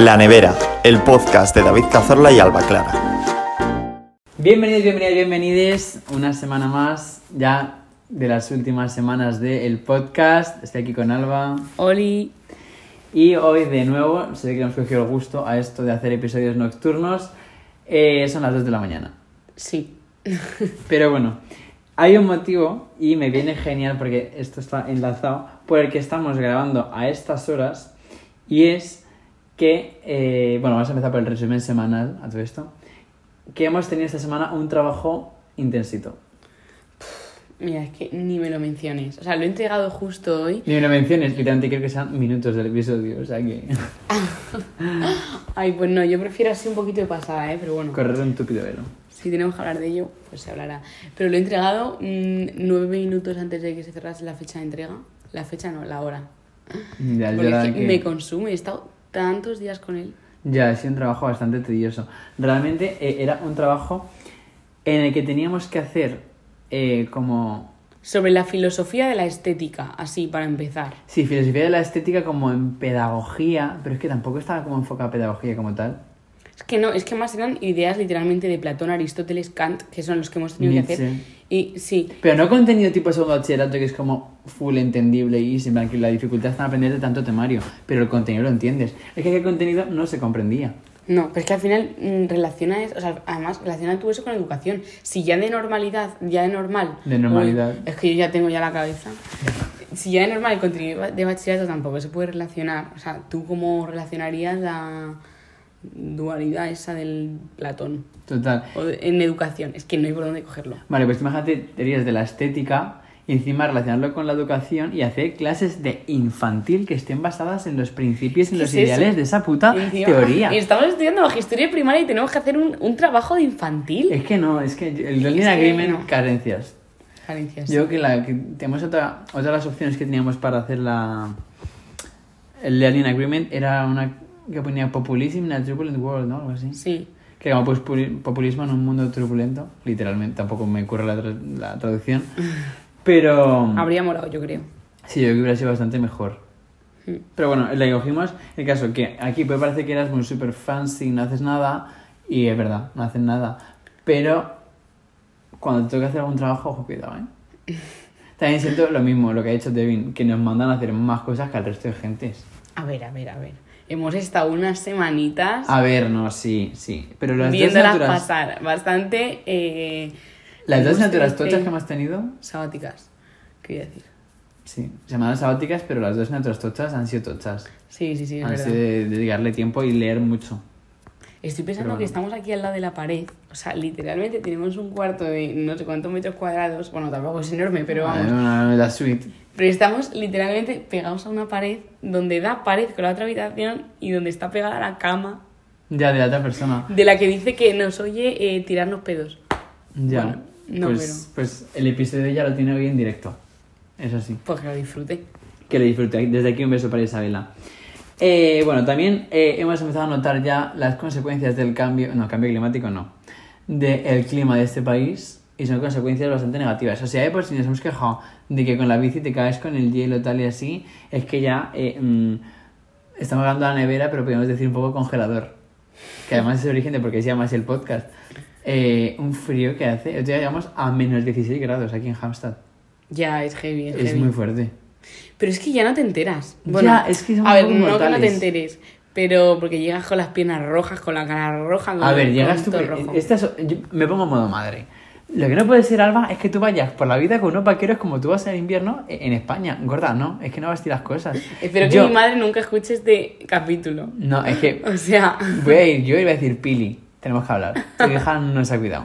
La Nevera, el podcast de David Cazorla y Alba Clara. Bienvenidos, bienvenidas, bienvenidos una semana más ya de las últimas semanas del podcast. Estoy aquí con Alba Oli. y hoy de nuevo, sé que hemos cogido el gusto a esto de hacer episodios nocturnos. Eh, son las 2 de la mañana. Sí. Pero bueno, hay un motivo y me viene genial porque esto está enlazado por el que estamos grabando a estas horas y es que, eh, bueno, vamos a empezar por el resumen semanal a todo esto, que hemos tenido esta semana un trabajo intensito. Mira, es que ni me lo menciones. O sea, lo he entregado justo hoy. Ni me lo menciones, literalmente creo que sean minutos del episodio, o sea que Ay, pues no, yo prefiero así un poquito de pasada, ¿eh? Pero bueno, correr un tupido velo. si tenemos que hablar de ello, pues se hablará. Pero lo he entregado mm, nueve minutos antes de que se cerrase la fecha de entrega. La fecha no, la hora. Ya, Porque ya es que que- me consume. He estado tantos días con él. Ya, ha sido un trabajo bastante tedioso. Realmente eh, era un trabajo en el que teníamos que hacer eh, como... Sobre la filosofía de la estética, así para empezar. Sí, filosofía de la estética como en pedagogía, pero es que tampoco estaba como enfocada a pedagogía como tal. Es que no, es que más eran ideas literalmente de Platón, Aristóteles, Kant, que son los que hemos tenido que hacer. Y sí, Pero no contenido tipo segundo bachillerato que es como full entendible y sin que la dificultad está en aprender de tanto temario, pero el contenido lo entiendes. Es que el contenido no se comprendía. No, pero es que al final mm, relaciona es, o sea, además relaciona tú eso con educación. Si ya de normalidad, ya de normal. De normalidad. Uy, es que yo ya tengo ya la cabeza. Si ya de normal el contenido de bachillerato tampoco se puede relacionar. O sea, tú cómo relacionarías la dualidad esa del Platón. Total. O en educación, es que no hay por dónde cogerlo. Vale, pues imagínate teorías de la estética y encima relacionarlo con la educación y hacer clases de infantil que estén basadas en los principios y en ¿Qué los es eso? ideales de esa puta encima- teoría. y estamos estudiando magisterio primaria y tenemos que hacer un, un trabajo de infantil. Es que no, es que el learning agreement, no. carencias. Carencias. Yo creo que, la, que tenemos otra, otra de las opciones que teníamos para hacer la el learning agreement era una que ponía populism in a turbulent world, ¿no? Algo así. Sí. Que como pues, puli- populismo en un mundo turbulento, literalmente, tampoco me ocurre la, tra- la traducción. Pero Habría morado, yo creo. sí, yo creo que hubiera sido bastante mejor. Mm. Pero bueno, le cogimos el caso que aquí puede parecer que eras muy super fancy, no haces nada, y es verdad, no haces nada. Pero cuando te toca hacer algún trabajo, ojo, cuidado, ¿eh? También siento lo mismo, lo que ha dicho Devin, que nos mandan a hacer más cosas que al resto de gentes. A ver, a ver, a ver. Hemos estado unas semanitas A ver, no, sí, sí. Pero las dos viéndolas asignaturas, pasar bastante eh, las dos tenido- tochas que hemos tenido, sabáticas. Quería decir. sí, llamadas sabáticas, pero las dos asignaturas tochas han sido tochas. Sí, sí, sí, es Han verdad. sido de dedicarle tiempo y leer mucho. Estoy pensando Pero que bueno. estamos aquí al lado de la pared. O sea, literalmente tenemos un cuarto de no sé cuántos metros cuadrados. Bueno, tampoco es enorme, pero vamos. una- la suite. Pero estamos literalmente pegados a una pared donde da pared con la otra habitación y donde está pegada la cama Ya, de la otra persona. de la que dice que nos oye eh, tirarnos pedos. Ya. Bueno, no, pues, pues el episodio ya lo tiene hoy en directo. Eso sí. Pues que lo disfrute. Que lo disfrute. Desde aquí un beso para Isabela. Eh, bueno, también eh, hemos empezado a notar ya las consecuencias del cambio, no, cambio climático no, del clima de este país y son consecuencias bastante negativas. O sea, eh, por si nos hemos quejado de que con la bici te caes con el hielo tal y así, es que ya eh, mm, estamos hablando de la nevera, pero podríamos decir un poco congelador. Que además es origen de por qué se llama así el podcast. Eh, un frío que hace, hoy llegamos a menos 16 grados aquí en Hampstead. Ya, es heavy, es, Es heavy. muy fuerte. Pero es que ya no te enteras. Ya, Bueno, es que A ver, no que no te enteres, pero porque llegas con las piernas rojas, con la cara roja, con A ver, llegas tú. rojo. Esta es- yo me pongo en modo madre. Lo que no puede ser, Alba, es que tú vayas por la vida con unos vaqueros como tú vas en invierno e- en España. Gorda, no, es que no vas a tirar las cosas. Espero que mi madre nunca escuche este capítulo. No, es que O sea, voy a ir yo y voy a decir Pili. Tenemos que hablar. Tu hija no se ha cuidado.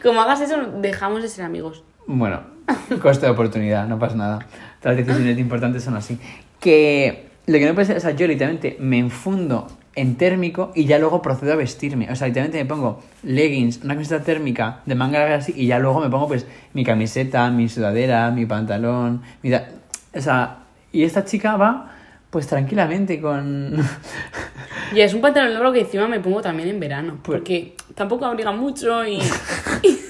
como hagas eso, dejamos de ser amigos. Bueno, coste de oportunidad, no pasa nada. Todas las decisiones importantes son así. Que lo que no puede ser, o sea, yo literalmente me enfundo en térmico y ya luego procedo a vestirme. O sea, literalmente me pongo leggings, una camiseta térmica de manga larga así y ya luego me pongo pues mi camiseta, mi sudadera, mi pantalón, mi ta- O sea, y esta chica va pues tranquilamente con... Y es un pantalón largo que encima me pongo también en verano. Pues- Porque tampoco abriga mucho y.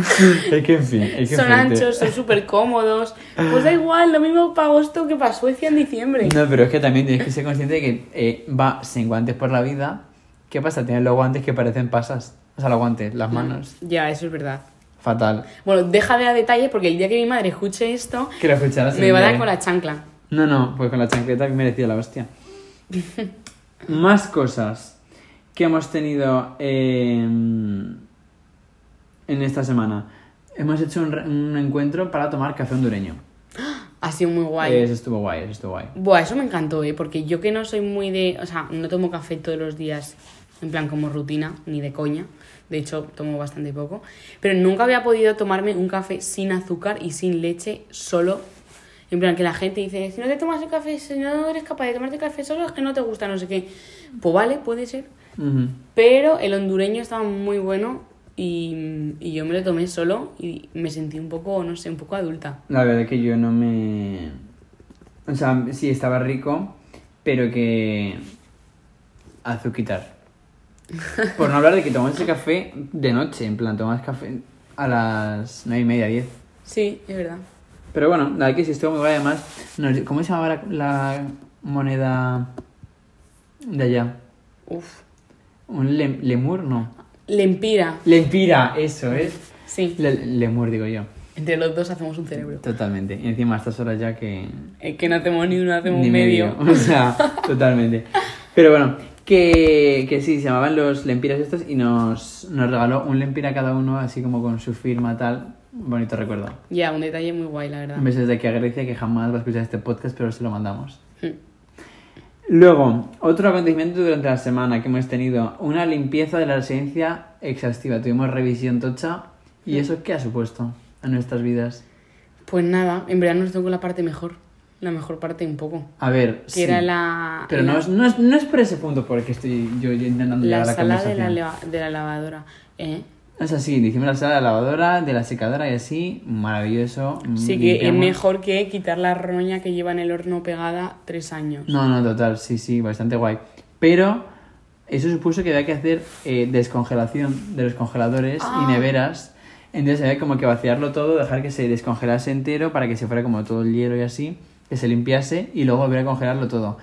es que en fin, es que son fuerte. anchos, son súper cómodos. Pues da igual, lo mismo para agosto que para Suecia en diciembre. No, pero es que también tienes que ser consciente de que eh, va sin guantes por la vida. ¿Qué pasa? Tienes los guantes que parecen pasas. O sea, los guantes, las manos. Ya, eso es verdad. Fatal. Bueno, deja de dar detalles porque el día que mi madre escuche esto, Que lo me va a dar con la chancla. No, no, pues con la chancleta que merecía la hostia. Más cosas que hemos tenido eh, en esta semana. Hemos hecho un, encuentro para tomar café hondureño. Ha sido muy guay. Eso estuvo guay, eso estuvo guay. Buah, eso me encantó, ¿eh? Porque yo que no soy muy de... O sea, no tomo café todos los días, en plan como rutina, ni de coña. De hecho, tomo bastante poco. Pero nunca había podido tomarme un café sin azúcar y sin leche solo. En plan, que la gente dice, si no te tomas el café, si no eres capaz de tomarte café solo, es que no te gusta, no sé qué. Pues vale, puede ser. Pero el hondureño estaba muy bueno y, y yo me lo tomé solo y me sentí un poco, no sé, un poco adulta. La verdad que yo no me... O sea, sí, estaba rico, pero que... Azuquitar. Por no hablar de que tomas ese café de noche, en plan, tomas café a las nueve y media, 10. Sí, es verdad. Pero bueno, la verdad que sí estuvo muy guay, además... ¿Cómo se llamaba la, la moneda de allá? Uf. ¿Un lem- lemur? No. Lempira. Lempira, eso es. Sí. Le- lemur, digo yo. Entre los dos hacemos un cerebro. Totalmente. Y encima a estas horas ya que... Es que no hacemos ni uno, hacemos Ni un medio. O sea, totalmente. Pero bueno, que, que sí, se llamaban los lempiras estos y nos, nos regaló un lempira cada uno, así como con su firma tal. Bonito recuerdo. Ya, un detalle muy guay, la verdad. Un beso desde aquí a Grecia, que jamás va a escuchar este podcast, pero se lo mandamos. Mm. Luego, otro acontecimiento durante la semana que hemos tenido, una limpieza de la residencia exhaustiva. Tuvimos revisión tocha. ¿Y eso qué ha supuesto en nuestras vidas? Pues nada, en verdad nos tocó la parte mejor. La mejor parte un poco. A ver, Que sí. era la... Pero la, no es, no, es, no es por ese punto por el que estoy yo intentando la llegar a la sala de la, de la lavadora. ¿Eh? Es así, hicimos la sala de la lavadora, de la secadora y así, maravilloso. Sí, que es mejor que quitar la roña que lleva en el horno pegada tres años. No, no, total, sí, sí, bastante guay. Pero eso supuso que había que hacer eh, descongelación de los congeladores Ah. y neveras. Entonces había como que vaciarlo todo, dejar que se descongelase entero para que se fuera como todo el hielo y así, que se limpiase y luego volver a congelarlo todo.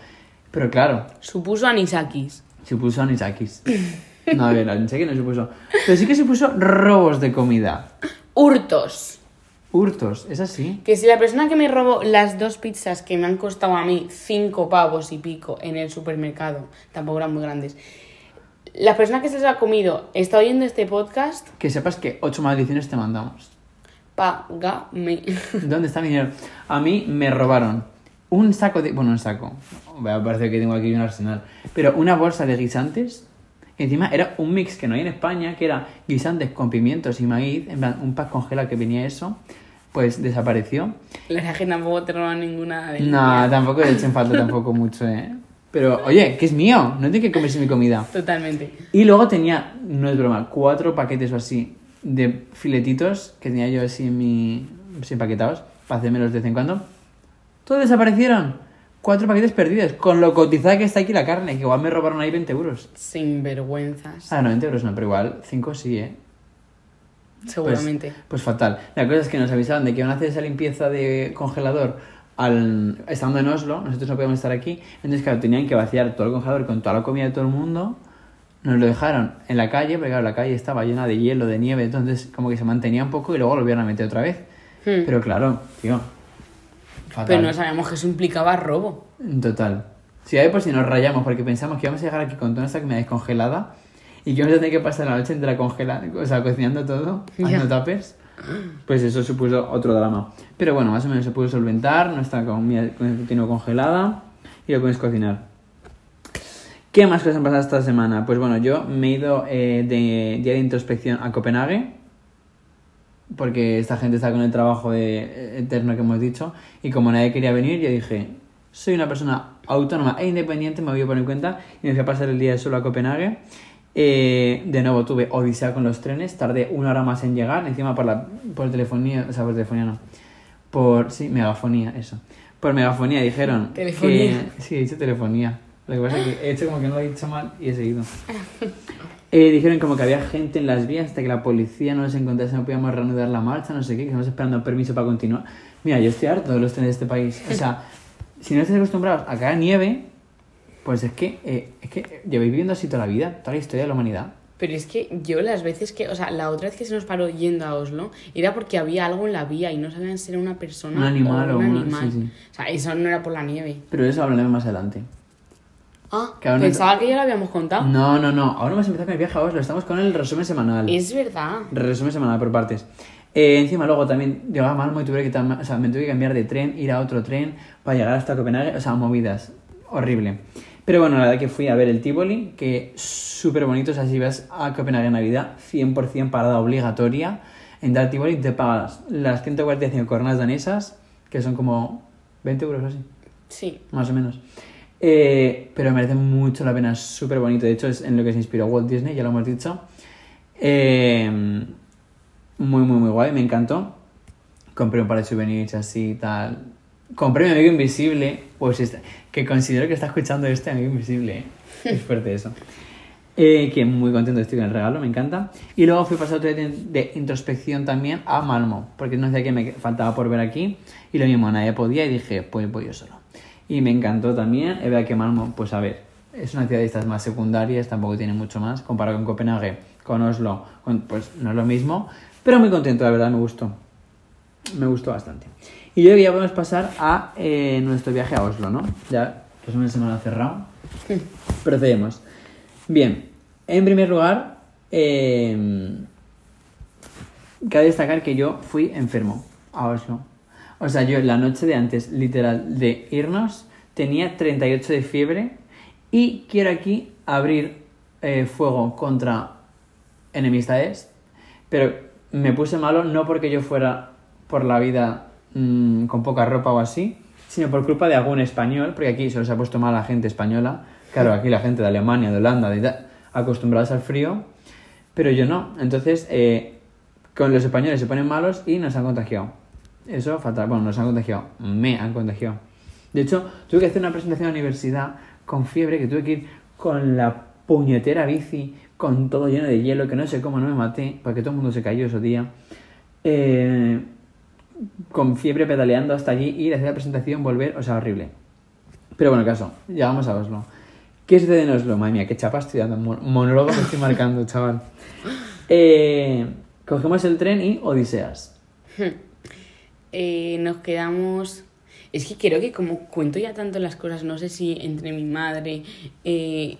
Pero claro, Supuso anisakis. supuso anisakis. No, a ver, anisakis no supuso. Pero sí que supuso robos de comida. Hurtos. Hurtos, es así. Que si la persona que me robó las dos pizzas que me han costado a mí cinco pavos y pico en el supermercado, tampoco eran muy grandes, la persona que se las ha comido está oyendo este podcast, Que sepas que ocho maldiciones te mandamos. págame. ¿Dónde está mi dinero? A mí me robaron un saco de... Bueno, un saco. Me parece que tengo aquí un arsenal. Pero una bolsa de guisantes. Que encima era un mix que no hay en España, que era guisantes con pimientos y maíz. En plan, un pack congelado que venía eso. Pues desapareció. La verdad que tampoco te roban ninguna de No, tampoco le echen falta tampoco mucho, ¿eh? Pero, oye, que es mío. No tiene que comerse mi comida. Totalmente. Y luego tenía, no es broma, cuatro paquetes o así de filetitos que tenía yo así en mi. así empaquetados para hacérmelos de vez en cuando. Todos desaparecieron. Cuatro paquetes perdidos. Con lo cotizada que está aquí la carne, que igual me robaron ahí 20 euros. Sin vergüenzas. Ah, no, 20 euros no, pero igual 5 sí, ¿eh? Pues- Seguramente. Pues, fatal. La cosa es que nos avisaron de que iban a hacer esa limpieza de congelador al, estando en Oslo. Nosotros no podíamos estar aquí. Entonces, claro, tenían que vaciar todo el congelador con toda la comida de todo el mundo. Nos lo dejaron en la calle, porque claro, la calle estaba llena de hielo, de nieve, entonces como que se mantenía un poco y luego lo volvieron a meter otra vez. Hmm. Pero claro, tío. Fatal. Pero no sabíamos que eso implicaba robo. Total. Si hay por si nos rayamos porque pensamos que íbamos a llegar aquí con toda esta comida descongelada y que vamos a tener que pasar la noche entera congelando, o sea, cocinando todo, haciendo tapers, pues eso supuso otro drama. Pero bueno, más o menos se pudo solventar, no está comida continuo congelada y lo puedes cocinar. ¿Qué más cosas han pasado esta semana? Pues bueno, yo me he ido eh, de día de introspección a Copenhague porque esta gente está con el trabajo de, eh, eterno que hemos dicho y como nadie quería venir yo dije soy una persona autónoma e independiente me voy a poner en cuenta y me fui a pasar el día solo a Copenhague. Eh, de nuevo tuve odisea con los trenes tardé una hora más en llegar encima por la por telefonía o sea por telefonía no por sí megafonía eso. Por megafonía dijeron Telefonía. que sí he dicho telefonía. Lo que pasa es que he hecho como que no lo he dicho mal y he seguido Eh, dijeron como que había gente en las vías hasta que la policía no les encontrase, no podíamos reanudar la marcha, no sé qué, que estamos esperando permiso para continuar. Mira, yo estoy harto de los trenes de este país. O sea, si no estáis acostumbrados a caer nieve, pues es que, eh, es que lleváis viviendo así toda la vida, toda la historia de la humanidad. Pero es que yo las veces que, o sea, la otra vez que se nos paró yendo a Oslo, era porque había algo en la vía y no sabían si era una persona Un animal o un animal. sí, sí. O sea, eso no era por la nieve. Pero eso hablaremos más adelante. Ah, Que ahora no- pensaba que ya lo habíamos contado. No, no, no. Ahora hemos empezado con el viaje a Oslo. Estamos con el resumen semanal. Es verdad. Resumen semanal por partes. Eh, encima luego también llegaba Malmo y tuve que, o sea, me tuve que cambiar de tren, ir a otro tren para llegar hasta Copenhague. O sea, movidas. Horrible. Pero bueno, la verdad que fui a ver el Tivoli, que súper bonito. O sea, si vas a Copenhague en Navidad, 100% parada obligatoria. Entrar al Tivoli te pagas las 145 coronas danesas, que son como 20 euros o así Sí. más o menos. Eh, pero merece mucho la pena, es súper bonito. De hecho, es en lo que se inspiró Walt Disney, ya lo hemos dicho. Eh, muy, muy, muy guay, me encantó. Compré un par de souvenirs así y tal. Compré mi amigo invisible, pues este- que considero que está escuchando este amigo invisible. ¿eh? Es fuerte eso. Eh, que muy contento estoy con el regalo, me encanta. Y luego fui a pasar otro día de, de introspección también a Malmo, porque no sé qué me faltaba por ver aquí. Y lo mismo, nadie podía y dije, pues voy yo solo. Y me encantó también. Que Malmo, pues a ver, es una ciudad de estas más secundarias, tampoco tiene mucho más. Comparado con Copenhague, con Oslo, con- pues no es lo mismo. Pero muy contento, la verdad, me gustó. Me gustó bastante. Y yo creo que ya podemos pasar a eh, nuestro viaje a Oslo, ¿no? Ya, resumen de semana cerrado. Procedemos. Bien, en primer lugar, eh, cabe destacar que yo fui enfermo a Oslo. O sea, yo la noche de antes, literal, de irnos, tenía 38 de fiebre y quiero aquí abrir eh, fuego contra enemistades, pero me puse malo no porque yo fuera por la vida mm, con poca ropa o así, sino por culpa de algún español, porque aquí se ha puesto mal la gente española, claro, aquí la gente de Alemania, de Holanda, de al frío, pero yo no. Entonces, eh, con los españoles se ponen malos y nos han contagiado. Eso fatal. Bueno, nos han contagiado. Me han contagiado. De hecho, tuve que hacer una presentación a la universidad con fiebre, que tuve que ir con la puñetera bici, con todo lleno de hielo, que no sé cómo no me maté, porque todo el mundo se cayó ese día. Eh, con fiebre pedaleando hasta allí, ir a hacer la presentación, volver, o sea, horrible. Pero bueno, caso, llegamos a Oslo. ¿Qué sucede en Oslo? Madre mía, qué chapa estoy dando. mon- Monólogo que estoy marcando, chaval. Eh, cogemos el tren y Odiseas. Eh, nos quedamos. Es que creo que como cuento ya tanto las cosas, no sé si entre mi madre, eh,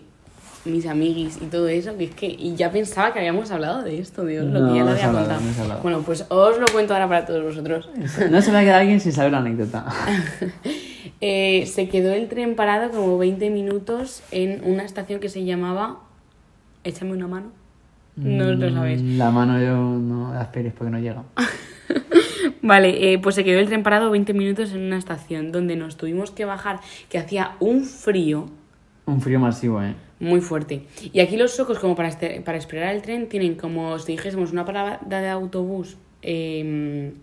mis amiguis y todo eso, que es que y ya pensaba que habíamos hablado de esto, Dios, lo No, que ya lo había hablado, contado. no. Bueno, pues os lo cuento ahora para todos vosotros. No se me va a quedar alguien sin saber la anécdota. Eh, se quedó el tren parado como 20 minutos en una estación que se llamaba. Échame una mano. No lo. Mm, La mano yo no la esperes porque no llega. Vale, eh, pues se quedó el tren parado 20 minutos en una estación donde nos tuvimos que bajar, que hacía un frío Un frío masivo, ¿eh? muy fuerte. Y aquí los socos, como para, este- para esperar el tren, tienen como si dijésemos una parada de autobús, eh,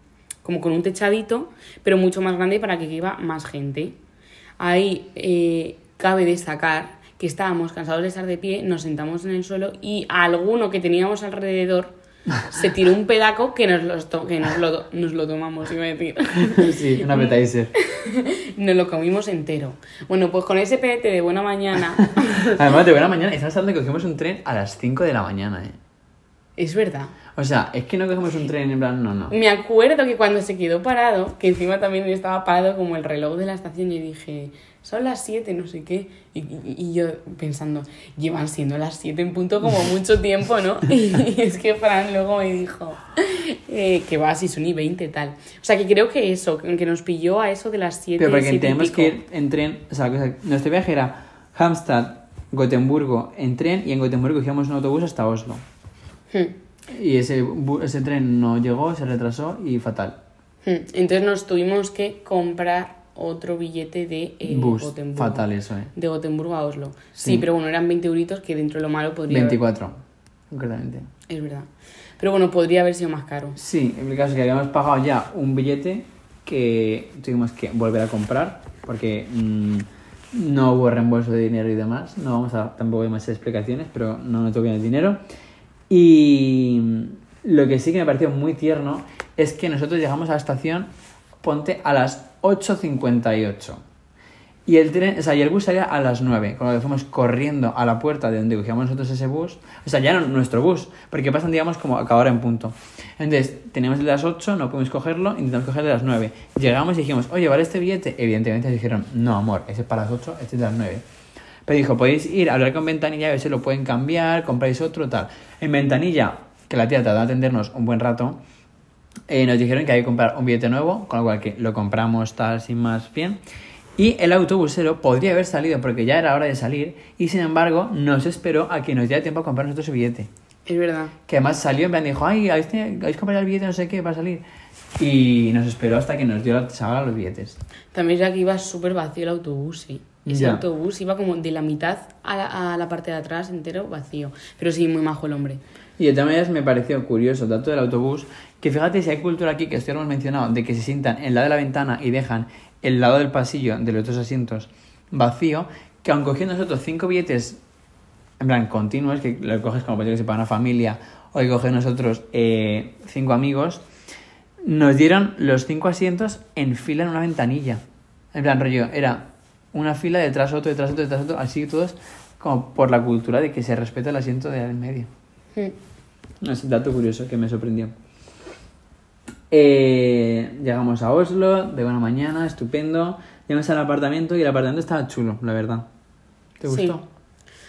como con un techadito, pero mucho más grande para que quepa más gente. Ahí eh, cabe destacar que estábamos cansados de estar de pie, nos sentamos en el suelo y a alguno que teníamos alrededor se tiró un pedaco que nos, los to- que nos, lo, nos lo tomamos, iba a decir. sí, un appetizer. Nos lo comimos entero. Bueno, pues con ese pedete de buena mañana, Además, de buena mañana, estamos hablando de que cogimos un tren a las 5 de la mañana, ¿eh? es verdad. O sea, es que no cogemos un tren en plan, no, no. Me acuerdo que cuando se quedó parado, que encima también estaba parado como el reloj de la estación, yo dije, son las 7, no sé qué. Y, y- y yo pensando, llevan siendo las 7 en punto como mucho tiempo, ¿no? Y es que Fran luego me dijo eh, que va, si son y 20 tal. O sea, que creo que eso, que nos pilló a eso de las 7 Pero porque siete tenemos que ir en tren, o sea, nuestro viaje era Hamstad, Gotemburgo en tren y en Gotemburgo cogíamos un autobús hasta Oslo. Hmm. Y ese, ese tren no llegó, se retrasó y fatal. Hmm. Entonces nos tuvimos que comprar otro billete de eh, Bus, Gotemburgo. fatal eso, ¿eh? De Gotemburgo a Oslo. Sí, Sí. pero bueno, eran 20 euritos que dentro de lo malo podría haber- 24, concretamente. Es verdad. Pero bueno, podría haber sido más caro. Sí, el caso es que habíamos pagado ya un billete que tuvimos que volver a comprar porque mm, no hubo reembolso de dinero y demás. No vamos a tampoco hay más explicaciones, pero no nos tocó el dinero. Y lo que sí que me pareció muy tierno es que nosotros llegamos a la estación, ponte, a las 8.58. Y el tren, o sea, y el bus salía a las 9, con lo que fuimos corriendo a la puerta de donde cogíamos nosotros ese bus. O sea, ya no nuestro bus, porque pasan, digamos, como a acabar en punto. Entonces, teníamos el de las 8, no pudimos cogerlo, intentamos coger el de las 9. Llegamos y dijimos, oye, ¿vale este billete? Evidentemente dijeron, no, amor, ese es para las 8, este es de las 9. Pero dijo, podéis ir a hablar con Ventanilla, a ver si lo pueden cambiar, compráis otro, tal. En Ventanilla, que la tía tardó en atendernos un buen rato, eh, nos dijeron que hay que comprar un billete nuevo, con lo cual que lo compramos tal, sin más bien. Y el autobusero podría haber salido porque ya era hora de salir y sin embargo nos esperó a que nos diera tiempo a comprar nosotros el billete. Es verdad. Que además salió en plan, dijo, ay, ¿habéis, habéis comprado el billete no sé qué para salir? Y nos esperó hasta que nos dio la chavala los billetes. También ya que iba súper vacío el autobús, sí. Ese Ya. autobús iba como de la mitad a la, a la parte de atrás entero vacío. Pero sí, muy majo el hombre. Y de todas maneras me pareció curioso, tanto del autobús, que fíjate si hay cultura aquí, que esto hemos mencionado, de que se sientan en lado de la ventana y dejan el lado del pasillo de los otros asientos vacío, que aun cogiendo nosotros cinco billetes, en plan continuos, que lo coges como que se para una familia, o que coges nosotros eh, cinco amigos, nos dieron los cinco asientos en fila en una ventanilla. En plan, rollo, era una fila detrás otro, detrás otro, detrás otro, así todos, como por la cultura de que se respeta el asiento de en medio. No, Es un dato curioso que me sorprendió. Eh, llegamos a Oslo, de buena mañana, estupendo. Llegamos al apartamento y el apartamento estaba chulo, la verdad. ¿Te gustó?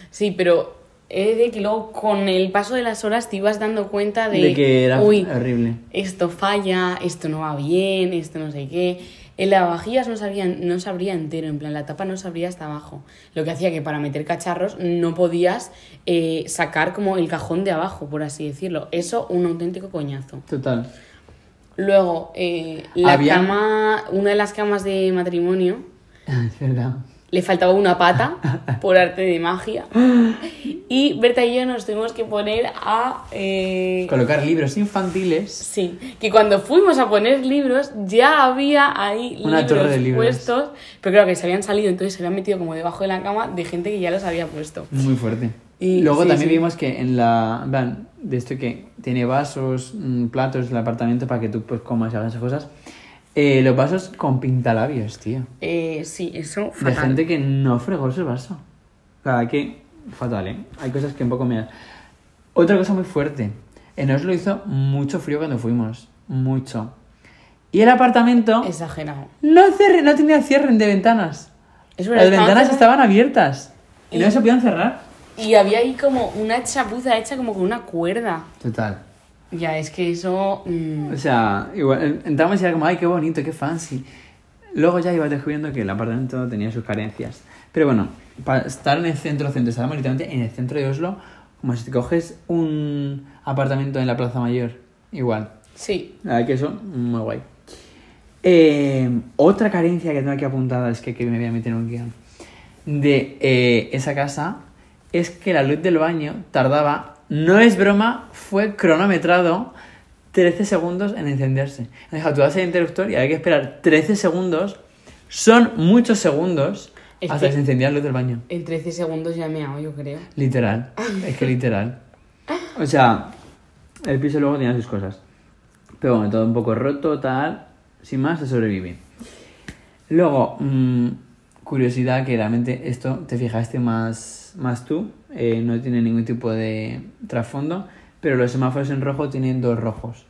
Sí, pero he de que luego con el paso de las horas te ibas dando cuenta de, De que era uy, horrible. esto falla, esto no va bien, esto no sé qué. El lavavajillas no, sabía, no se abría entero, en plan, la tapa no se abría hasta abajo. Lo que hacía que para meter cacharros no podías eh, sacar como el cajón de abajo, por así decirlo. Eso, un auténtico coñazo. Total. Luego, eh, la Había- cama, una de las camas de matrimonio, Es verdad. Le faltaba una pata por arte de magia. Y Berta y yo nos tuvimos que poner a... eh, Colocar libros infantiles. Sí, que cuando fuimos a poner libros ya había ahí Una libros, torre de libros. puestos, pero claro que se habían salido, entonces se habían metido como debajo de la cama de gente que ya los había puesto. Muy fuerte. Y- Luego sí, también sí. vimos que en la. plan, de esto que tiene vasos, mm, platos, el apartamento para que tú pues comas y hagas esas cosas. Eh, los vasos con pintalabios, tío. Eh, sí, eso De fatal. gente que no fregó su vaso. O sea, que fatal, ¿eh? Hay cosas que un poco me... Otra cosa muy fuerte. En Oslo hizo mucho frío cuando fuimos. Mucho. Y el apartamento Exagerado. no, cerre- no tenía cierre de ventanas. Es verdad, Las ventanas estaban abiertas. Y no Y- se podían cerrar. Y había ahí como una chapuza hecha como con una cuerda. Total. Ya, es que eso... mm, O sea, igual, entramos y era como, ay, qué bonito, qué fancy. Luego ya ibas descubriendo que el apartamento tenía sus carencias. Pero bueno, para estar en el centro, centro, estábamos literalmente en el centro de Oslo, como si te coges un apartamento en la Plaza Mayor. Igual. sí, La verdad que eso, muy guay. Eh, otra carencia que tengo aquí apuntada es que, que me voy a meter en un guion de eh, esa casa es que la luz del baño tardaba, no es broma, fue cronometrado 13 segundos en encenderse. Deja, tú das el interruptor y hay que esperar 13 segundos, son muchos segundos Es hasta que se encendía la luz del baño. en 13 segundos ya me hago, yo creo. Literal, es que literal. O sea, el piso luego tenía sus cosas. Pero bueno, todo un poco roto, tal. Sin más, se sobrevive. Luego, mm, curiosidad que realmente esto te fijaste más, más tú. Eh, no tiene ningún tipo de trasfondo. Pero los semáforos en rojo tienen dos rojos.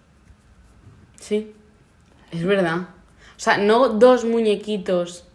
Sí, es verdad. O sea, no dos muñequitos.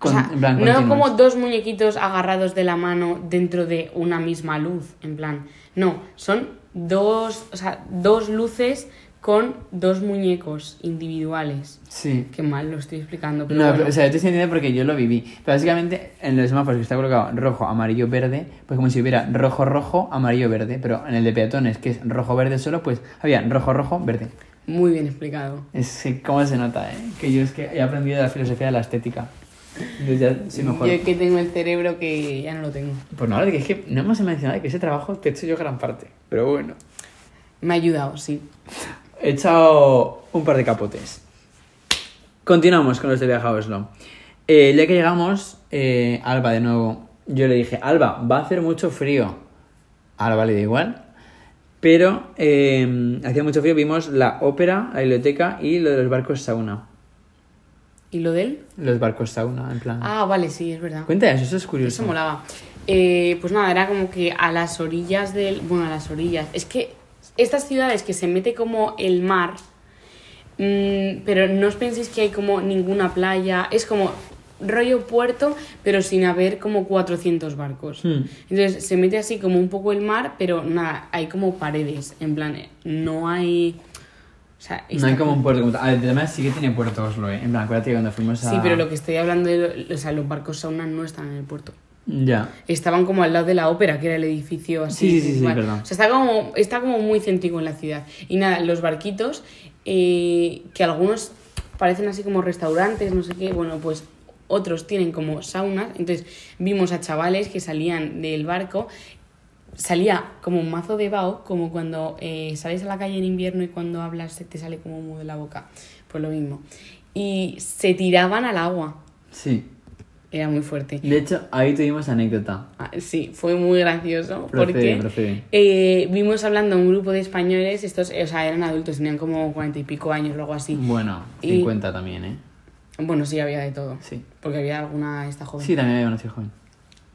O sea, en plan, no continuos. como dos muñequitos agarrados de la mano dentro de una misma luz, en plan. No, son dos, o sea, dos luces con dos muñecos individuales. Sí. Qué mal lo estoy explicando, pero No, bueno. pero, o sea, yo te estoy entendiendo porque yo lo viví. Pero básicamente en los semáforos que está colocado rojo, amarillo, verde, pues como si hubiera rojo, rojo, amarillo, verde. Pero en el de peatones, que es rojo, verde solo, pues había rojo, rojo, verde. Muy bien explicado. Es cómo se nota, ¿eh? Que yo es que he aprendido la filosofía de la estética. Entonces ya soy mejor. Yo es que tengo el cerebro que ya no lo tengo. Pues no, es que no hemos mencionado que ese trabajo te he hecho yo gran parte. Pero bueno. Me ha ayudado, sí. He echado un par de capotes. Continuamos con los de viaje a Oslo. Eh, que llegamos, eh, Alba de nuevo, yo le dije, Alba, va a hacer mucho frío. Alba le da igual. Pero eh, hacía mucho frío, vimos la ópera, la biblioteca y lo de los barcos sauna. ¿Y lo de él? Los barcos sauna, en plan. Ah, vale, sí, es verdad. Cuenta eso, eso es curioso. Eso molaba. Eh, pues nada, era como que a las orillas del. Bueno, a las orillas. Es que estas ciudades que se mete como el mar. mm, pero no os penséis que hay como ninguna playa. Es como rollo puerto, pero sin haber como 400 barcos. Hmm. Entonces se mete así como un poco el mar, pero nada, hay como paredes. En plan, no hay. O sea, No hay como un puerto como tal. A ver, además sí que tiene puerto Oslo, ¿eh? En plan, acuérdate que cuando fuimos a... Sí, pero lo que estoy hablando de. lo- O sea, los barcos sauna no están en el puerto. Ya. Estaban como al lado de la ópera, que era el edificio así. Sí, sí, sí. O sea, está como, está como muy céntrico en la ciudad. Y nada, los barquitos, eh, que algunos parecen así como restaurantes, no sé qué, bueno, pues otros tienen como saunas. Entonces vimos a chavales que salían del barco, salía como un mazo de vaho, como cuando eh, sales a la calle en invierno y cuando hablas se te sale como humo de la boca. Pues lo mismo. Y se tiraban al agua. Sí. Era muy fuerte. De hecho, ahí tuvimos anécdota. Ah, Sí, fue muy gracioso Procede, porque eh, vimos hablando a un grupo de españoles, estos, o sea, eran adultos, tenían como cuarenta y pico años o algo así. Bueno, 50 también, ¿eh? Bueno, sí, había de todo, Sí. porque había alguna esta joven. Sí, también había una joven.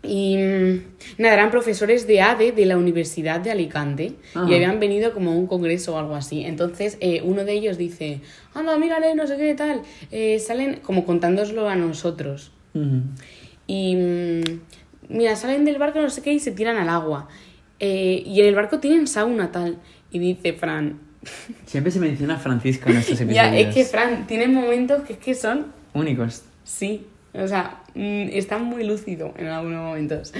Y mm, nada, eran profesores de ADE de la Universidad de Alicante Ajá. y habían venido como a un congreso o algo así. Entonces, eh, uno de ellos dice, anda, mírale, no sé qué tal. Eh, salen como contándoslo a nosotros. Ujú. Y mm, mira, salen del barco, no sé qué, y se tiran al agua. Eh, y en el barco tienen sauna tal. Y dice Fran, Siempre se menciona a Francisco en estos episodios. ya, es que Fran tiene momentos que es que son, Únicos. sí, o sea, mm, está muy lúcido en algunos momentos.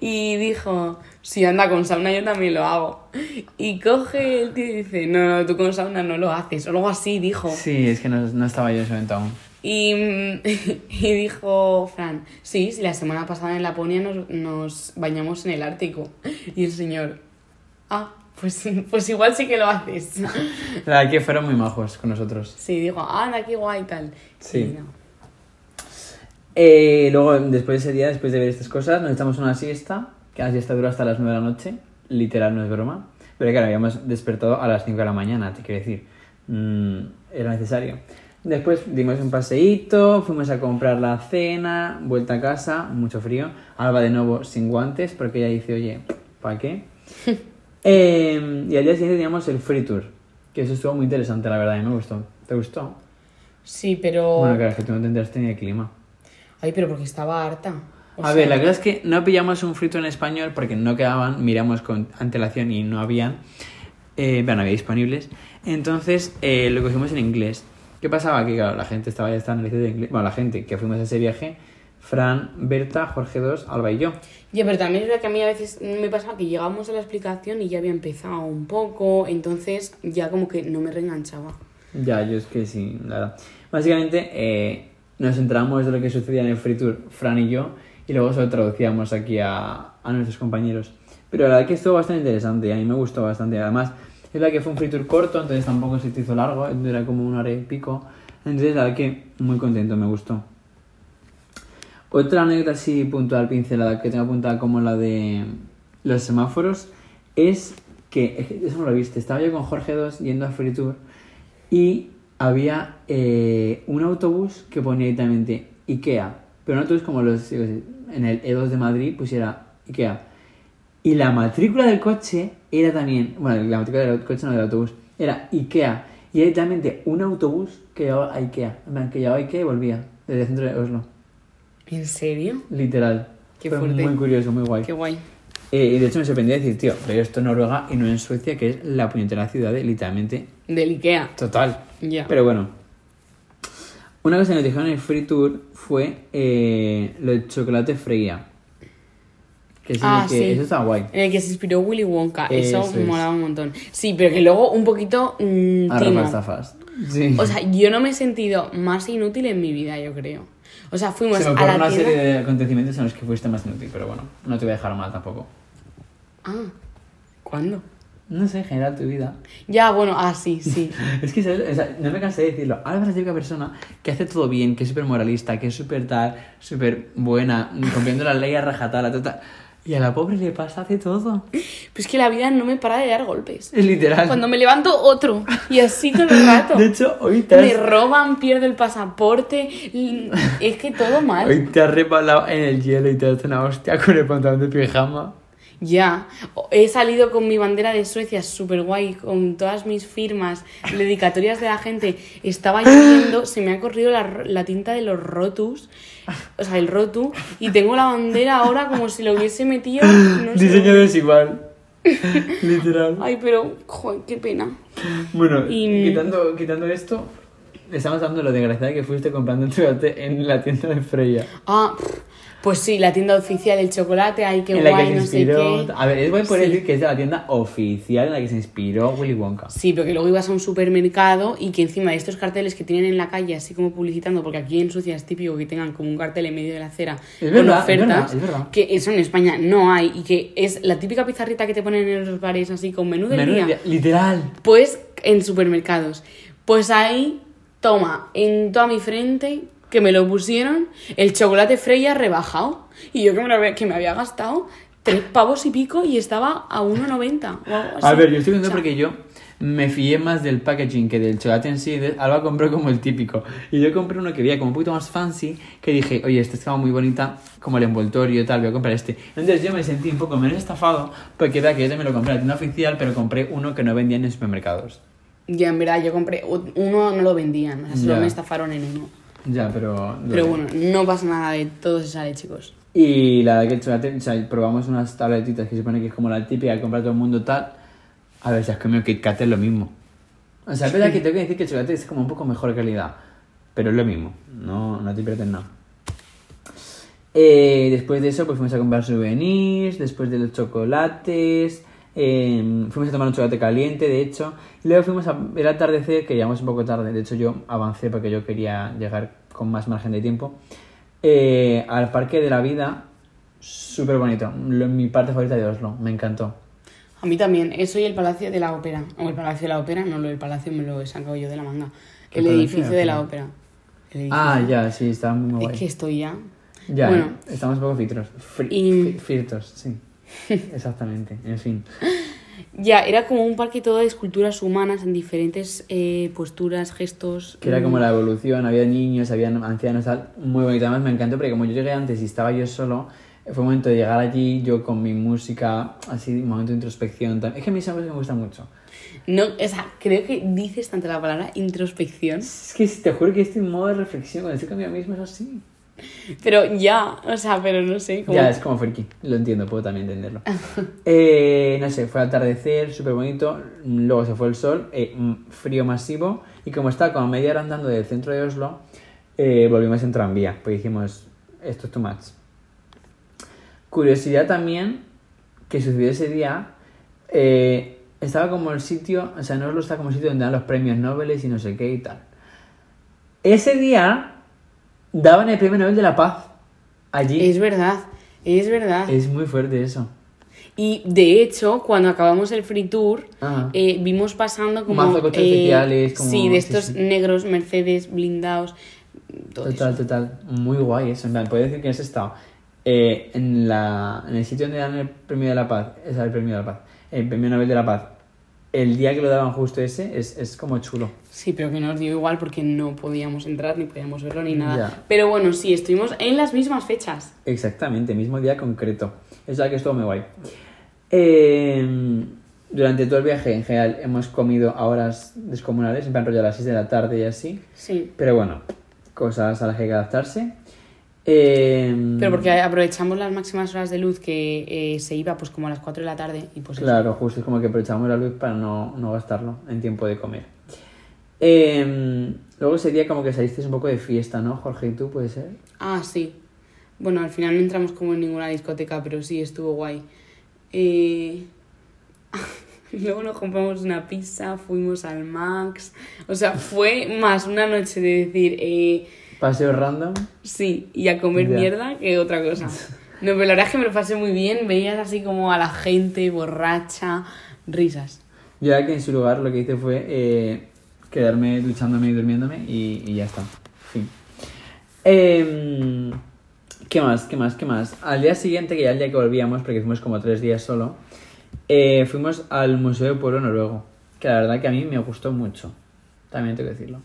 Y dijo, si anda con sauna yo también lo hago. Y coge el tío y dice, no, no, tú con sauna no lo haces. O algo así dijo. Sí, es que no, no estaba yo en ese momento aún. Y, y dijo Fran, sí, la semana pasada en Laponia nos, nos bañamos en el Ártico. Y el señor, ah, pues, pues igual sí que lo haces. La verdad que fueron muy majos con nosotros. Sí, dijo, anda, qué guay tal. Sí. Y no. Eh, luego, después de ese día, después de ver estas cosas, nos echamos una siesta, que la siesta dura hasta las 9 de la noche, literal, no es broma. Pero claro, habíamos despertado a las 5 de la mañana, te quiero decir, mm, era necesario. Después dimos un paseíto, fuimos a comprar la cena, vuelta a casa, mucho frío. Alba de nuevo sin guantes, porque ella dice, oye, ¿para qué? Eh, y al día siguiente teníamos el free tour, que eso estuvo muy interesante, la verdad, y me gustó. ¿Te gustó? Sí, pero... Bueno, claro, es que tú no te enteraste ni de clima. Ay, pero porque estaba harta. O a sea, ver, la cosa es que no pillamos un frito en español porque no quedaban, miramos con antelación y no habían, eh, bueno, había disponibles. Entonces eh, lo cogimos en inglés. ¿Qué pasaba? Que claro, la gente estaba ya en el de inglés. Bueno, la gente que fuimos a ese viaje, Fran, Berta, Jorge 2, Alba y yo. Ya, pero también es verdad que a mí a veces me pasaba que llegábamos a la explicación y ya había empezado un poco, entonces ya como que no me reenganchaba. Ya, yo es que sí, la verdad. Básicamente eh, nos enteramos de lo que sucedía en el free tour, Fran y yo, y luego se lo traducíamos aquí a, a nuestros compañeros. Pero la verdad que estuvo bastante interesante y a mí me gustó bastante. Además, verdad que fue un free tour corto, entonces tampoco se hizo largo, era como una hora y pico. Entonces, la verdad que muy contento, me gustó. Otra anécdota así puntual, pincelada, que tengo apuntada como la de los semáforos, es que, es que eso no lo viste, estaba yo con Jorge 2 yendo a Free Tour y había eh, un autobús que ponía directamente IKEA, pero no autobús como los en el E2 de Madrid pusiera IKEA. Y la matrícula del coche era también, bueno, la matrícula del coche no del autobús, era IKEA. Y era directamente un autobús que llevaba a IKEA, que llevaba a IKEA y volvía desde el centro de Oslo. ¿En serio? Literal. Qué Fue fuerte. Muy curioso, muy guay. Qué guay. Eh, y de hecho me sorprendió decir, tío, pero esto en Noruega y no en Suecia, que es la puñetera ciudad de literalmente Del Ikea. total. Ya. Pero bueno. Una cosa que nos dijeron en el free tour fue eh, lo de chocolate freía. Que sí, Ah, que sí. eso está guay. En el que se inspiró Willy Wonka. Eso, Eso es. molaba un montón. Sí, pero que luego un poquito mm, timo. estafas. Sí. O sea, yo no me he sentido más inútil en mi vida, yo creo. O sea, fuimos Se me a la una tienda... serie de acontecimientos en los que fuiste más inútil, pero bueno, no te voy a dejar mal tampoco. Ah, ¿cuándo? No sé, en general tu vida. Ya, bueno, ah, sí, sí. Es que, ¿sabes? O sea, no me cansé de decirlo. Ahora es la típica persona que hace todo bien, que es súper moralista, que es súper tal, súper buena, cumpliendo la ley a rajatabla, total. Y a la pobre le pasa, hace todo. Pues que la vida no me para de dar golpes. Es literal. Cuando me levanto, otro. Y así todo el rato. De hecho, hoy te Me has, roban, pierdo el pasaporte. y- Es que todo mal. hoy te has rebalado en el hielo y te has dado una hostia con el pantalón de pijama. Ya. He salido con mi bandera de Suecia súper guay, con todas mis firmas, dedicatorias de la gente. Estaba lloviendo, se me ha corrido la, la tinta de los rotus, o sea, el rotu, y tengo la bandera ahora como si lo hubiese metido. No sé. Diseño desigual. Literal. Ay, pero, joder, qué pena. Bueno, Y- quitando, quitando esto, estamos hablando de lo desgraciada que fuiste comprando el chocolate en la tienda de Freya. Ah, pff, pues sí, la tienda oficial del chocolate, ay, qué en la guay, que se no sé qué. A ver, es guay por Sí. decir que es de la tienda oficial en la que se inspiró Willy Wonka. Sí, pero que luego ibas a un supermercado y que encima de estos carteles que tienen en la calle, así como publicitando, porque aquí en Suecia es típico que tengan como un cartel en medio de la acera Es con verdad, es ofertas, verdad, es verdad. que eso en España no hay y que es la típica pizarrita que te ponen en los bares así con menú del Menú día, Literal. pues en supermercados. Pues ahí, toma, en toda mi frente, que me lo pusieron, el chocolate Freya rebajado. Y yo que me, lo había- que me había gastado tres pavos y pico y estaba a 1,90 o algo así. A ver, yo estoy viendo O sea, porque yo me fié más del packaging que del chocolate en sí. Alba compró como el típico. Y yo compré uno que veía como un poquito más fancy. Que dije, oye, esta estaba muy bonita, como el envoltorio y tal, voy a comprar este. Entonces yo me sentí un poco menos estafado. Porque era que yo también lo compré en la tienda oficial, pero compré uno que no vendían en supermercados. Ya, en verdad, yo compré uno, no lo vendían, o sea, solo Ya. me estafaron en uno. Ya, pero. Pero bueno, no pasa nada de todo se sale, chicos. Y la de que el chocolate, o sea, probamos unas tabletitas que se supone que es como la típica que compra todo el mundo tal. A ver, si has comido Kit Kat es lo mismo. O sea, es verdad que tengo que decir que el chocolate es como un poco mejor calidad. Pero es lo mismo, no, no te pierdes nada. Eh, después de eso, pues fuimos a comprar souvenirs, después de los chocolates, eh, fuimos a tomar un chocolate caliente, de hecho, y luego fuimos a el atardecer, que llegamos un poco tarde, de hecho yo avancé porque yo quería llegar con más margen de tiempo, eh, al Parque de la Vida, súper bonito, mi parte favorita de Oslo, me encantó. A mí también, eso y el Palacio de la Ópera. O el Palacio de la Ópera, no lo del Palacio me lo he sacado yo de la manga. ¿Qué El edificio de la ópera? Ah, ya, sí, está muy guay. Es que estoy ya. Ya, Bueno. estamos un poco filtros. Fri- Y- fi- Filtros, sí. Exactamente, en fin. Ya, era como un parque todo de esculturas humanas en diferentes eh, posturas, gestos. Que era como mm, la evolución, había niños, había ancianos, tal. Muy bonito. Además me encantó porque como yo llegué antes y estaba yo solo, fue un momento de llegar allí, yo con mi música, así, un momento de introspección. tal. Es que a mí esa música me gusta mucho. No, o sea, creo que dices tanto la palabra introspección, Es que te juro que estoy en modo de reflexión, cuando estoy conmigo mismo es así. pero ya, o sea, pero no sé. Como... Ya, es como friki, lo entiendo, puedo también entenderlo. Eh, no sé, fue atardecer, súper bonito, luego se fue el sol, eh, mm, frío masivo, y como estaba como media hora andando del centro de Oslo, eh, volvimos en tranvía, pues dijimos, esto es too much. Curiosidad también, que sucedió ese día, eh, estaba como el sitio, o sea, en Oslo está como el sitio donde dan los premios Nobel y no sé qué y tal. Ese día daban el premio Nobel de la Paz allí. Es verdad, es verdad. Es muy fuerte eso. Y de hecho, cuando acabamos el free tour, eh, vimos pasando como. Mazo coches eh, como- Sí, de estos sí. negros Mercedes blindados. Todo Total, eso. total. Muy guay eso. En plan, puedes decir que has estado eh, en, la, en el sitio donde dan el premio de la paz. Es el premio de la paz. El premio Nobel de la Paz. El día que lo daban justo ese es, es como chulo. Sí, pero que nos dio igual porque no podíamos entrar, ni podíamos verlo, ni nada. Ya. Pero bueno, sí, estuvimos en las mismas fechas. Exactamente, mismo día concreto. Es la que estuvo muy guay. Eh, durante todo el viaje, en general, hemos comido a horas descomunales, en plan rollo a las 6 de la tarde y así. Sí. Pero bueno, cosas a las que hay que adaptarse. Eh, Pero porque aprovechamos las máximas horas de luz que eh, se iba pues como a las 4 de la tarde y pues eso. Claro, justo es como que aprovechamos la luz para no, no gastarlo en tiempo de comer. Eh, luego ese día como que salisteis un poco de fiesta, ¿no, Jorge? ¿Y tú puede ser? Ah, sí. Bueno, al final no entramos como en ninguna discoteca, pero sí, estuvo guay. Eh... Luego nos compramos una pizza, fuimos al Max. O sea, fue más una noche de decir eh, Paseo random. sí y a comer Ya. mierda que otra cosa. No, pero la verdad es que me lo pasé muy bien. Veías así como a la gente borracha, risas. Yo aquí en su lugar lo que hice fue eh, quedarme duchándome y durmiéndome y, y ya está. Fin. Em, ¿Qué más? ¿Qué más? ¿Qué más? Al día siguiente, que ya el día que volvíamos, porque fuimos como tres días solo, eh, fuimos al Museo del Pueblo Noruego. Que la verdad que a mí me gustó mucho. También tengo que decirlo.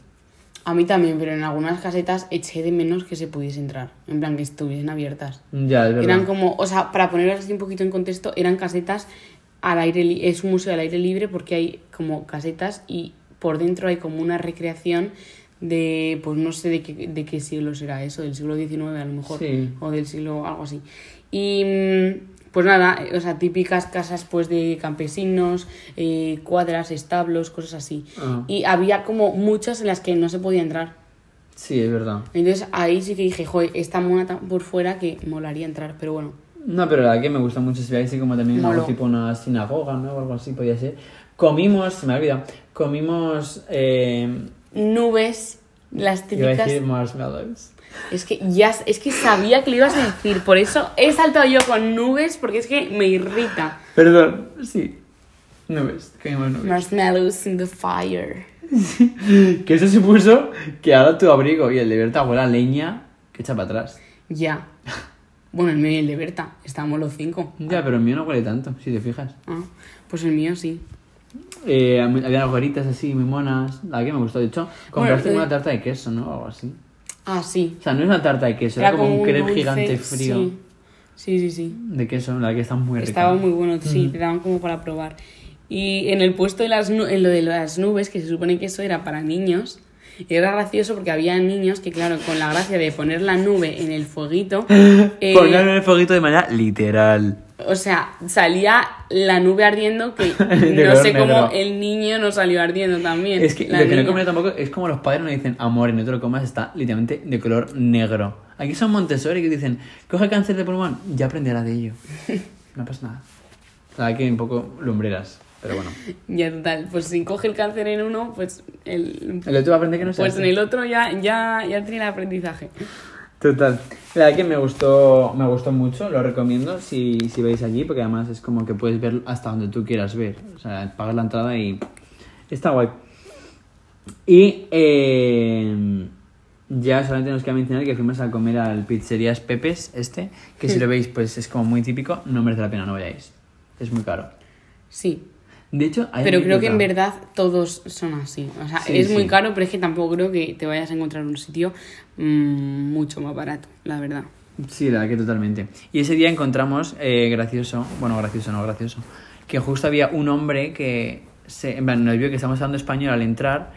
A mí también, pero en algunas casetas eché de menos que se pudiese entrar. En plan, que estuviesen abiertas. Ya, es verdad. Eran como, o sea, para ponerlas así un poquito en contexto, eran casetas al aire es un museo al aire libre porque hay como casetas y por dentro hay como una recreación de, pues no sé de qué, de qué siglo será eso, del siglo XIX a lo mejor, Sí. o del siglo, algo así. Y mm, pues nada, o sea, típicas casas pues de campesinos, eh, cuadras, establos, cosas así. Ah. Y había como muchas en las que no se podía entrar. Sí, es verdad. Entonces ahí sí que dije, joder, está mona tan por fuera que molaría entrar, pero bueno. No, pero la verdad que me gusta mucho. Se ve así como también algo tipo una sinagoga, ¿no? O algo así podía ser. Comimos, se me ha olvidado, comimos... Eh, Nubes, las iba a típicas... decir marshmallows. Es que ya, es que sabía que lo ibas a decir, por eso he saltado yo con nubes, porque es que me irrita. Perdón, sí. Nubes, comimos nubes. Marshmallows in the fire. Que eso supuso que ahora tu abrigo y el de Berta huele a leña que echa para atrás. Ya. Bueno, el mío y el de Berta, estábamos los cinco. Ya, pero el mío no huele tanto, si te fijas. Ah, pues el mío sí. Eh, había gorritas así, muy monas. La que me gustó, de hecho, compraste Bueno, una eh, tarta de queso, ¿no? O algo así. Ah, sí. O sea, no es una tarta de queso, era, como, un crepe dulce, gigante frío Sí, sí, sí. sí. de queso, la que está muy rica. Estaba muy bueno, sí, te daban como para probar. Y en el puesto de las en lo de las nubes, que se supone que eso era para niños, era gracioso porque había niños que, claro, con la gracia de poner la nube en el fueguito, eh, Ponerlo en el fueguito de manera literal. O sea, salía la nube ardiendo que no sé cómo negro. el niño no salió ardiendo también. Es que lo que no comen tampoco es como los padres nos dicen, amor, y no te lo comas, está literalmente de color negro. Aquí son Montessori que dicen, coge cáncer de pulmón, ya aprenderá de ello. No pasa nada. La verdad que un poco lumbreras, pero bueno. Ya, total. Pues si coge el cáncer en uno, pues el, El otro va a aprender que no se pues hace. en el otro ya, ya, ya tiene el aprendizaje. Total. La verdad que me gustó, me gustó mucho, lo recomiendo si, si vais allí, porque además es como que puedes ver hasta donde tú quieras ver. O sea, pagas la entrada y está guay. Y eh, ya solamente nos queda mencionar que fuimos a comer al Pizzerías Pepes, este, que si lo veis, pues es como muy típico, no merece la pena, no vayáis. Es muy caro. Sí. De hecho, hay Pero creo que en verdad todos son así. O sea, Sí, es muy sí. caro, pero es que tampoco creo que te vayas a encontrar un sitio mm, mucho más barato, la verdad. Sí, la verdad que totalmente. Y ese día encontramos, eh, gracioso, bueno, gracioso, no gracioso, que justo había un hombre que se, en plan, nos vio que estábamos hablando español al entrar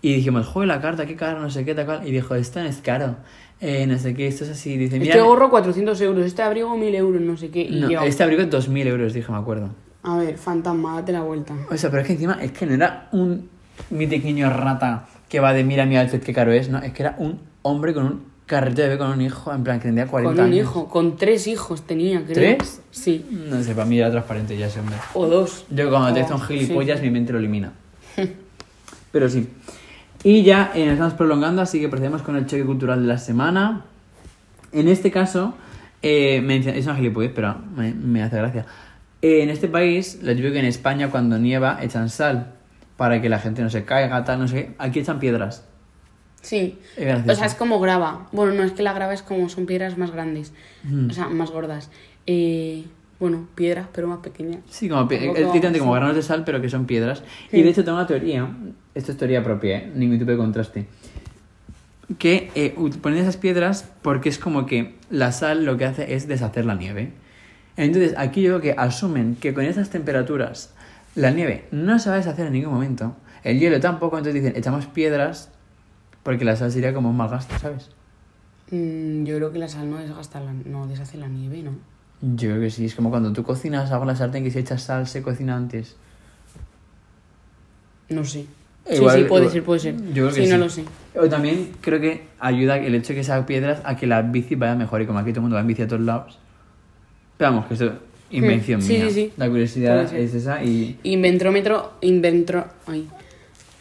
y dijimos, joder, la carta, qué caro, no sé qué, tal cual. Y dijo, esto no es caro, eh, no sé qué, esto es así. Dice, mira, Este gorro 400 euros, este abrigo 1000 euros, no sé qué. Y no, yo, este abrigo es 2.000 euros, dije, me acuerdo. A ver, fantasma, date la vuelta. O sea, pero es que encima es que no era un mi pequeño rata que va de mira mi outfit qué caro es, no, es que era un hombre con un carrete de bebé con un hijo, en plan que tendría 40 Con un años. hijo, con tres hijos tenía, creo. ¿Tres? Sí. No sé, para mí era transparente ya ese hombre. O dos. Yo cuando te O- hizo un sí. gilipollas mi mente lo elimina. Pero sí. Y ya eh, nos estamos prolongando, así que procedemos con el choque cultural de la semana. En este caso, eh, menciona- es una gilipollez, pero me, me hace gracia. En este país, lo típico que en España cuando nieva echan sal para que la gente no se caiga, tal, no sé qué. Aquí echan piedras. Sí. O sea, es como grava. Bueno, no es que la grava es como son piedras más grandes. Mm. O sea, más gordas. Eh, bueno, piedras, pero más pequeñas. Sí, como, como sí. granos de sal, pero que son piedras. Sí. Y de hecho tengo una teoría, esto es teoría propia, ¿eh? ningún tipo de contraste, que eh, ponen esas piedras porque es como que la sal lo que hace es deshacer la nieve. Entonces aquí yo creo que asumen que con esas temperaturas la nieve no se va a deshacer en ningún momento, el hielo tampoco, entonces dicen, echamos piedras porque la sal sería como un mal gasto, ¿sabes? Mm, yo creo que la sal no desgasta la, no deshace la nieve, ¿no? Yo creo que sí, es como cuando tú cocinas algo en la sartén que si echas sal se cocina antes. No sé. Igual- sí, sí, puede igual- ser, puede ser. Yo creo que sí, no sí. lo sé. O también creo que ayuda el hecho de que sean piedras a que la bici vaya mejor y como aquí todo el mundo va en bici a todos lados. Vamos, que eso es invención sí, mía. sí, sí. La curiosidad es esa y... Inventómetro, inventro, ay.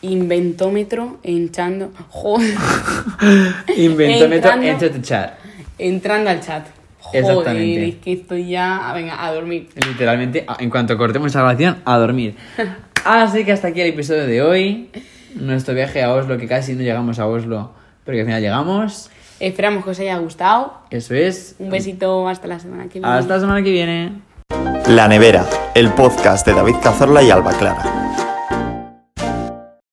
Inventómetro entrando, joder, Inventómetro Entrando- chat. entrando al chat. Joder, Exactamente. es que estoy ya. Venga, a dormir. Literalmente, en cuanto cortemos esta grabación, a dormir. Así que hasta aquí el episodio de hoy. Nuestro viaje a Oslo, que casi no llegamos a Oslo, pero que al final llegamos. Esperamos que os haya gustado. Eso es. Un besito hasta la semana que viene. Hasta la semana que viene. La Nevera, el podcast de David Cazorla y Alba Clara.